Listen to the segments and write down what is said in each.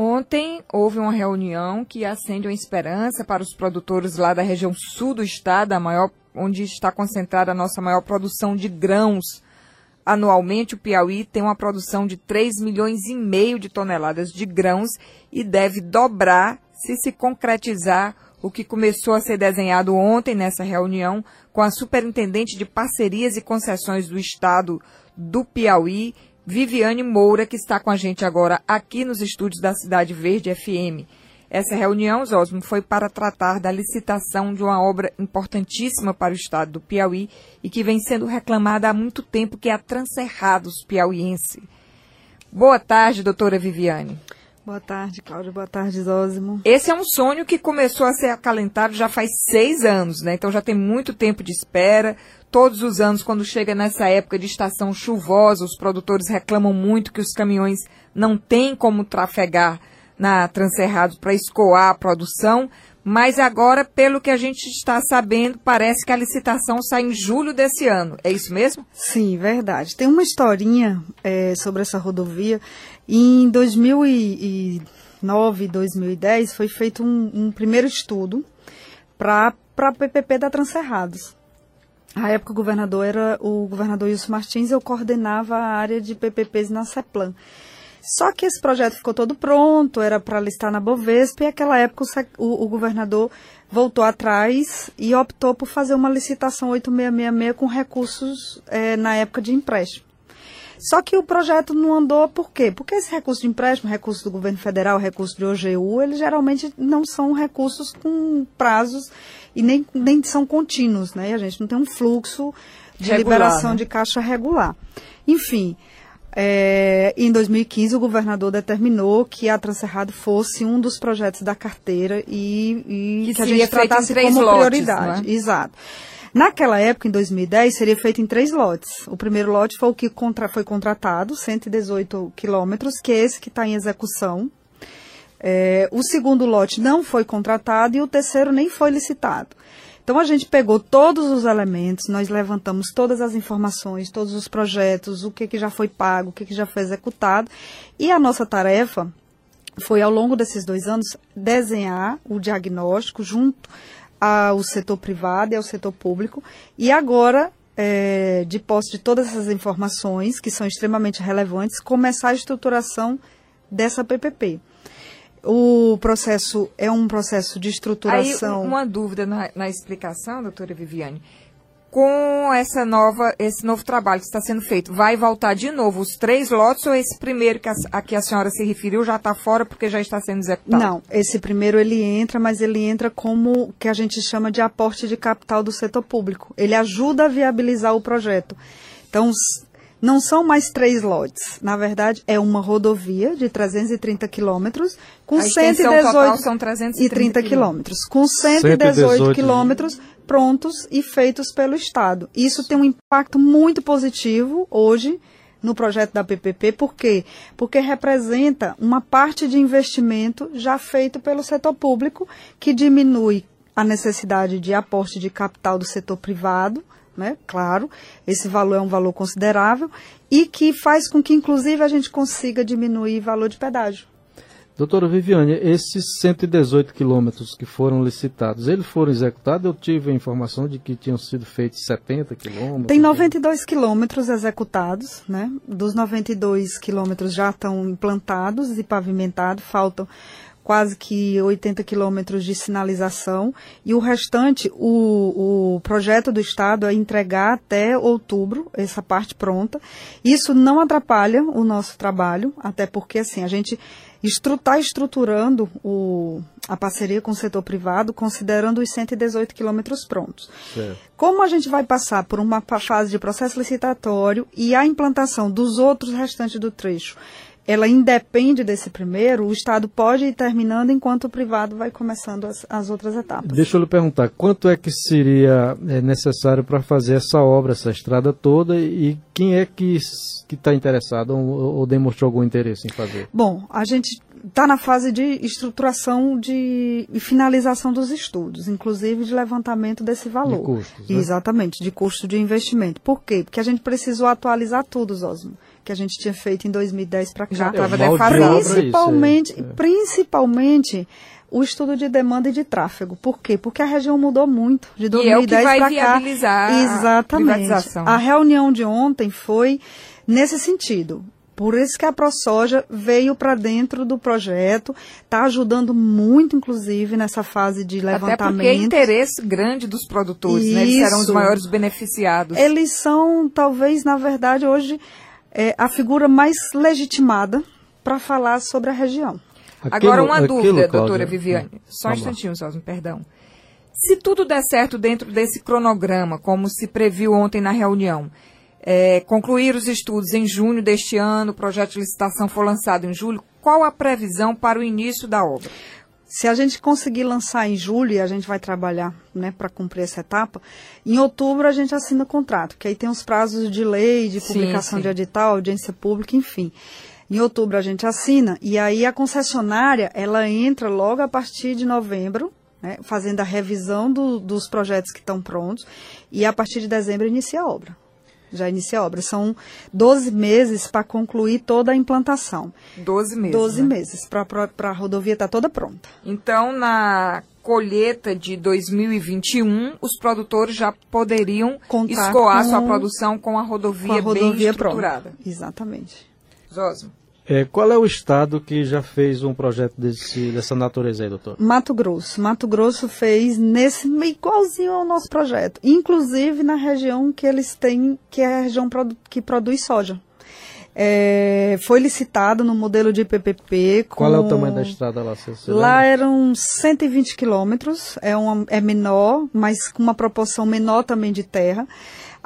Ontem houve uma reunião que acende uma esperança para os produtores lá da região sul do estado, a maior, onde está concentrada a nossa maior produção de grãos. Anualmente, o Piauí tem uma produção de 3 milhões e meio de toneladas de grãos e deve dobrar se se concretizar o que começou a ser desenhado ontem nessa reunião com a superintendente de parcerias e concessões do Estado do Piauí, Viviane Moura, que está com a gente agora aqui nos estúdios da Cidade Verde FM. Essa reunião, Zosmo, foi para tratar da licitação de uma obra importantíssima para o estado do Piauí e que vem sendo reclamada há muito tempo, que é a Transerrados Piauiense. Boa tarde, doutora Viviane. Boa tarde, Cláudia. Boa tarde, Zósimo. Esse é um sonho que começou a ser acalentado já faz seis anos, né? Então já tem muito tempo de espera. Todos os anos, quando chega nessa época de estação chuvosa, os produtores reclamam muito que os caminhões não têm como trafegar na Transerrados para escoar a produção. Mas agora, pelo que a gente está sabendo, parece que a licitação sai em julho desse ano. É isso mesmo? Sim, verdade. Tem uma historinha é, sobre essa rodovia. Em 2009, 2010, foi feito um, um primeiro estudo para a PPP da Transerrados. A época o governador era o governador Wilson Martins, eu coordenava a área de PPPs na CEPLAN. Só que esse projeto ficou todo pronto, era para listar na Bovespa, e naquela época o, o, governador voltou atrás e optou por fazer uma licitação 8666 com recursos é, na época de empréstimo. Só que o projeto não andou por quê? Porque esse recurso de empréstimo, recurso do governo federal, recurso de OGU, eles geralmente não são recursos com prazos e nem, nem são contínuos, né? A gente não tem um fluxo de regular, liberação né? de caixa regular. Enfim, é, em 2015, o governador determinou que a Transerrado fosse um dos projetos da carteira e, e que, que a gente tratasse como lotes, prioridade. É? Exato. Naquela época, em 2010, seria feito em três lotes. O primeiro lote foi o que contra, foi contratado, 118 quilômetros, que é esse que está em execução. É, o segundo lote não foi contratado e o terceiro nem foi licitado. Então a gente pegou todos os elementos, nós levantamos todas as informações, todos os projetos, o que, que já foi pago, o que, que já foi executado. E a nossa tarefa foi, ao longo desses dois anos, desenhar o diagnóstico junto ao setor privado e ao setor público. E agora, é, de posse de todas essas informações, que são extremamente relevantes, começar a estruturação dessa PPP. O processo é um processo de estruturação. Aí, uma dúvida na, na explicação, doutora Viviane com essa nova, esse novo trabalho que está sendo feito, vai voltar de novo os três lotes ou esse primeiro que a, a que a senhora se referiu já está fora porque já está sendo executado? Não, esse primeiro ele entra, mas ele entra como que a gente chama de aporte de capital do setor público. Ele ajuda a viabilizar o projeto. Então, não são mais três lotes. Na verdade, é uma rodovia de 330 quilômetros com a 118 total são 330 quilômetros. Com 118 quilômetros prontos e feitos pelo Estado. Isso tem um impacto muito positivo hoje no projeto da PPP, por quê? Porque representa uma parte de investimento já feito pelo setor público, que diminui a necessidade de aporte de capital do setor privado, né? Claro, esse valor é um valor considerável e que faz com que, inclusive, a gente consiga diminuir o valor de pedágio. Doutora Viviane, esses 118 quilômetros que foram licitados, eles foram executados? Eu tive a informação de que tinham sido feitos 70 quilômetros. Tem 92 quilômetros executados, né? Dos 92 quilômetros já estão implantados e pavimentados, faltam quase que 80 quilômetros de sinalização e o restante, o, o projeto do Estado é entregar até outubro essa parte pronta. Isso não atrapalha o nosso trabalho, até porque assim, a gente está estruturando o, a parceria com o setor privado, considerando os 118 quilômetros prontos. Certo. Como a gente vai passar por uma fase de processo licitatório e a implantação dos outros restantes do trecho, ela independe desse primeiro, o Estado pode ir terminando enquanto o privado vai começando as, as outras etapas. Deixa eu lhe perguntar, quanto é que seria é, necessário para fazer essa obra, essa estrada toda, e quem é que está interessado ou, ou demonstrou algum interesse em fazer? Bom, a gente está na fase de estruturação de, e finalização dos estudos, inclusive de levantamento desse valor. De custos, né? Exatamente, de custo de investimento. Por quê? Porque a gente precisou atualizar tudo, Osmo que a gente tinha feito em 2010 para cá. Já estava É, defasado. é isso, Principalmente, é. principalmente o estudo de demanda e de tráfego. Por quê? Porque a região mudou muito de E é o 2010 que vai para cá. viabilizar a Exatamente. A reunião de ontem foi nesse sentido. Por isso que a ProSoja veio para dentro do projeto, está ajudando muito, inclusive, nessa fase de Até levantamento. porque é interesse grande dos produtores, né? Eles serão os Isso. maiores beneficiados. Eles são, talvez, na verdade, hoje, é, a figura mais legitimada para falar sobre a região. Agora, uma aquilo, dúvida, Cláudia, doutora Viviane. hum, Só um instantinho, Sosmo, perdão. Se tudo der certo dentro desse cronograma, como se previu ontem na reunião, é, concluir os estudos em junho deste ano, o projeto de licitação for lançado em julho, qual a previsão para o início da obra? Se a gente conseguir lançar em julho, e a gente vai trabalhar né, para cumprir essa etapa, em outubro a gente assina o contrato, que aí tem os prazos de lei, de Sim, publicação sim. de edital, audiência pública, enfim. Em outubro a gente assina, e aí a concessionária, ela entra logo a partir de novembro, né, fazendo a revisão do- dos projetos que estão prontos, e a partir de dezembro inicia a obra. Já inicia a obra. São 12 meses para concluir toda a implantação. 12 meses. 12 né? meses para a rodovia estar toda pronta. Então, na colheita de 2021, os produtores já poderiam Contar escoar com- sua produção com a rodovia, com a rodovia bem estruturada. pronta. Exatamente. Zosmo. É, qual é o estado que já fez um projeto desse, dessa natureza aí, doutor? Mato Grosso. Mato Grosso fez nesse igualzinho ao nosso projeto, inclusive na região que eles têm, que é a região produ- que produz soja. É, foi licitado no modelo de PPP. Com, Qual é o tamanho da estrada lá? Lá eram 120 quilômetros, é, uma- é menor, mas com uma proporção menor também de terra.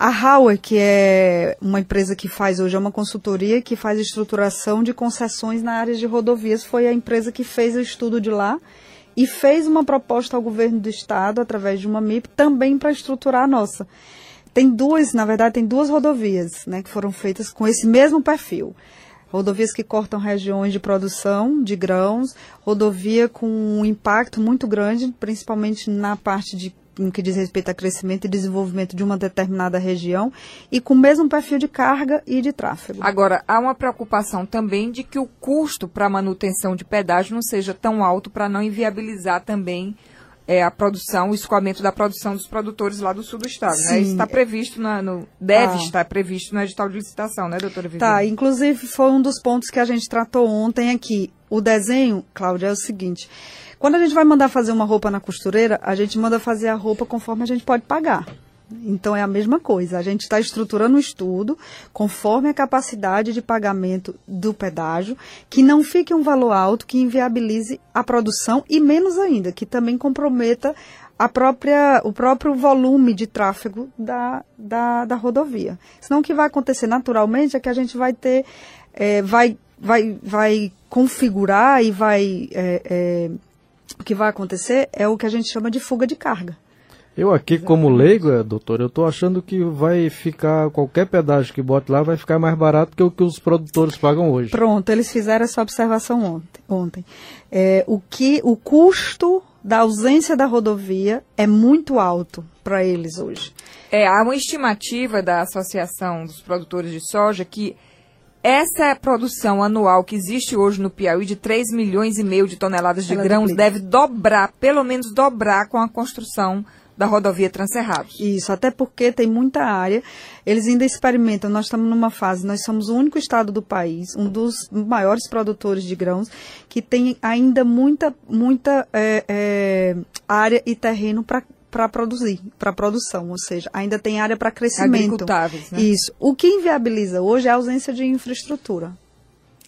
A Hauer, que é uma empresa que faz hoje, é uma consultoria que faz estruturação de concessões na área de rodovias, foi a empresa que fez o estudo de lá e fez uma proposta ao governo do estado, através de uma MIP, também para estruturar a nossa. Tem duas, na verdade, tem duas rodovias, né, que foram feitas com esse mesmo perfil. Rodovias que cortam regiões de produção de grãos, rodovia com um impacto muito grande, principalmente na parte de no que diz respeito a crescimento e desenvolvimento de uma determinada região, e com o mesmo perfil de carga e de tráfego. Agora, há uma preocupação também de que o custo para a manutenção de pedágio não seja tão alto para não inviabilizar também é, a produção, o escoamento da produção dos produtores lá do sul do estado. Né? Sim. Isso está previsto, na, no, deve Ah. estar previsto no edital de licitação, né, doutora Viviane? Tá, inclusive foi um dos pontos que a gente tratou ontem aqui. O desenho, Cláudia, é o seguinte: quando a gente vai mandar fazer uma roupa na costureira, a gente manda fazer a roupa conforme a gente pode pagar. Então é a mesma coisa. A gente está estruturando o estudo conforme a capacidade de pagamento do pedágio, que não fique um valor alto que inviabilize a produção e menos ainda, que também comprometa a própria, o próprio volume de tráfego da, da, da rodovia. Senão o que vai acontecer naturalmente é que a gente vai ter, eh, vai, vai, vai configurar e vai. eh, eh, o que vai acontecer é o que a gente chama de fuga de carga. Eu aqui, como leigo, é, doutor, eu estou achando que vai ficar, qualquer pedágio que bote lá vai ficar mais barato que o que os produtores pagam hoje. Pronto, eles fizeram essa observação ontem. ontem. É, o, que, o custo da ausência da rodovia é muito alto para eles hoje. É, há uma estimativa da Associação dos Produtores de Soja que essa produção anual que existe hoje no Piauí de 3 milhões e meio de toneladas de Ela grãos duplica. deve dobrar, pelo menos dobrar com a construção da rodovia Transcerrados. Isso, até porque tem muita área. Eles ainda experimentam. Nós estamos numa fase, nós somos o único estado do país, um dos maiores produtores de grãos, que tem ainda muita, muita é, é, área e terreno para para produzir, para produção, ou seja, ainda tem área para crescimento. Agricultáveis, né? Isso. O que inviabiliza hoje é a ausência de infraestrutura.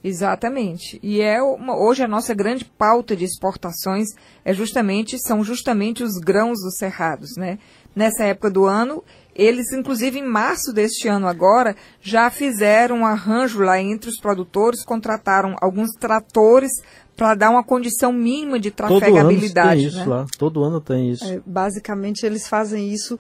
Exatamente. E é uma- hoje a nossa grande pauta de exportações é justamente são justamente os grãos dos cerrados, né? Nessa época do ano, eles inclusive em março deste ano agora já fizeram um arranjo lá entre os produtores, contrataram alguns tratores para dar uma condição mínima de Todo ano trafegabilidade, tem isso né? lá, todo ano tem isso. É, basicamente, eles fazem isso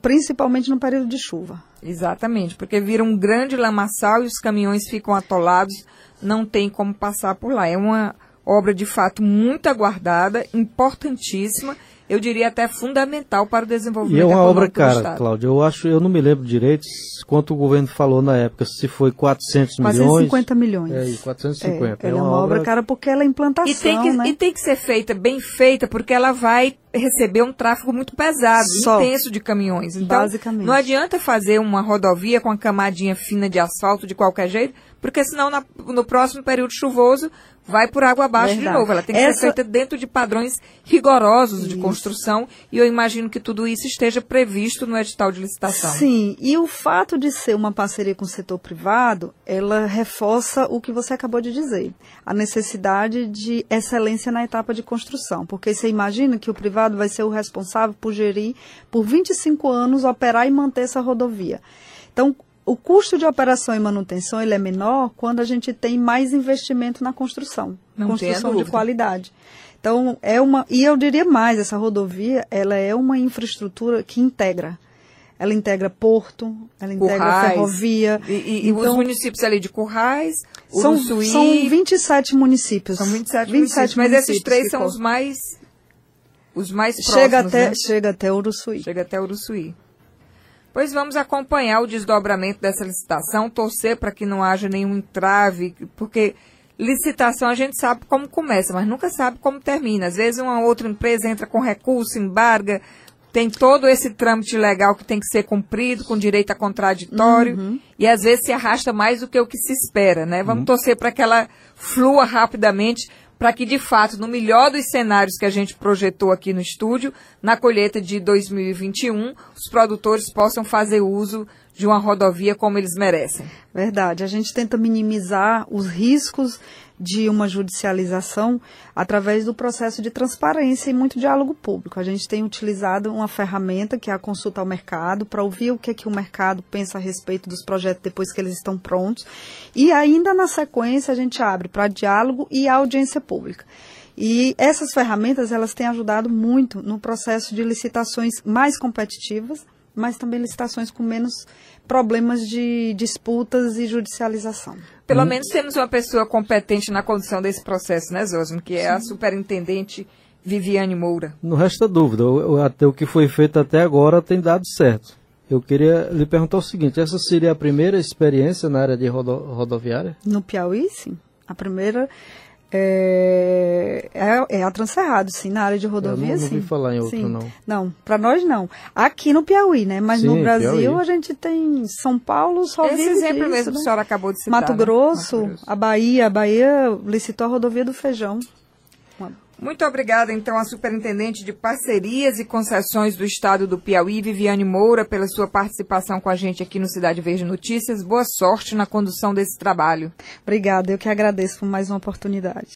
principalmente no período de chuva. Exatamente, porque vira um grande lamaçal e os caminhões ficam atolados, não tem como passar por lá. É uma obra de fato muito aguardada, importantíssima eu diria até fundamental para o desenvolvimento E é uma obra cara. Cláudio. Eu acho, eu não me lembro direito quanto o governo falou na época, se foi 400 milhões. 450 milhões. É, e 450. É, ela é, uma, obra cara porque ela é implantação, e tem, que, né? e tem que ser feita, bem feita, porque ela vai receber um tráfego muito pesado, Só. intenso de caminhões. Então, Basicamente. não adianta fazer uma rodovia com a camadinha fina de asfalto de qualquer jeito, porque senão na- no próximo período chuvoso vai por água abaixo de Verdade. novo. Ela tem que Essa- ser feita dentro de padrões rigorosos de construção e eu imagino que tudo isso esteja previsto no edital de licitação. Sim, e o fato de ser uma parceria com o setor privado, ela reforça o que você acabou de dizer, a necessidade de excelência na etapa de construção, porque você imagina que o privado vai ser o responsável por gerir, por 25 anos, operar e manter essa rodovia. Então, o custo de operação e manutenção ele é menor quando a gente tem mais investimento na construção, Não construção de qualidade. Então, é uma. E eu diria mais, essa rodovia, ela é uma infraestrutura que integra. Ela integra porto, ela integra Currais. ferrovia. E, e- e os Então, municípios ali de Currais, são, Uruçuí, são 27 municípios. são 27, municípios, mas esses municípios três são os mais os mais próximos, Chega até, né? chega até Uruçuí. Chega até Uruçuí. Pois vamos acompanhar o desdobramento dessa licitação, torcer para que não haja nenhum entrave, porque licitação a gente sabe como começa, mas nunca sabe como termina. Às vezes uma outra empresa entra com recurso, embarga, tem todo esse trâmite legal que tem que ser cumprido, com direito a contraditório, e às vezes se arrasta mais do que o que se espera, né? Vamos torcer para que ela flua rapidamente, para que, de fato, no melhor dos cenários que a gente projetou aqui no estúdio, na colheita de 2021, os produtores possam fazer uso de uma rodovia como eles merecem. Verdade. A gente tenta minimizar os riscos de uma judicialização através do processo de transparência e muito diálogo público. A gente tem utilizado uma ferramenta que é a consulta ao mercado para ouvir o que, é que o mercado pensa a respeito dos projetos depois que eles estão prontos. E ainda na sequência a gente abre para diálogo e audiência pública. E essas ferramentas elas têm ajudado muito no processo de licitações mais competitivas, mas também licitações com menos problemas de disputas e judicialização. Pelo menos temos uma pessoa competente na condução desse processo, né, Zosmo? Que é a superintendente Viviane Moura. Não resta dúvida, o- o- até o que foi feito até agora tem dado certo. Eu queria lhe perguntar o seguinte: essa seria a primeira experiência na área de rodo- rodoviária? No Piauí, sim. A primeira é, é, é a Transcerrado, sim, na área de rodovia, Eu não- não sim. ouvi falar em outro, Sim. não. Não, para nós não. Aqui no Piauí, né? Mas Sim, no Brasil Piauí. a gente tem São Paulo, só Esse exemplo disso, mesmo que né? a senhora acabou de citar. Mato né? Grosso, Mato Grosso. a Bahia. A Bahia licitou a rodovia do feijão. Uma- Muito obrigada, então, à Superintendente de Parcerias e Concessões do Estado do Piauí, Viviane Moura, pela sua participação com a gente aqui no Cidade Verde Notícias. Boa sorte na condução desse trabalho. Obrigada, eu que agradeço por mais uma oportunidade.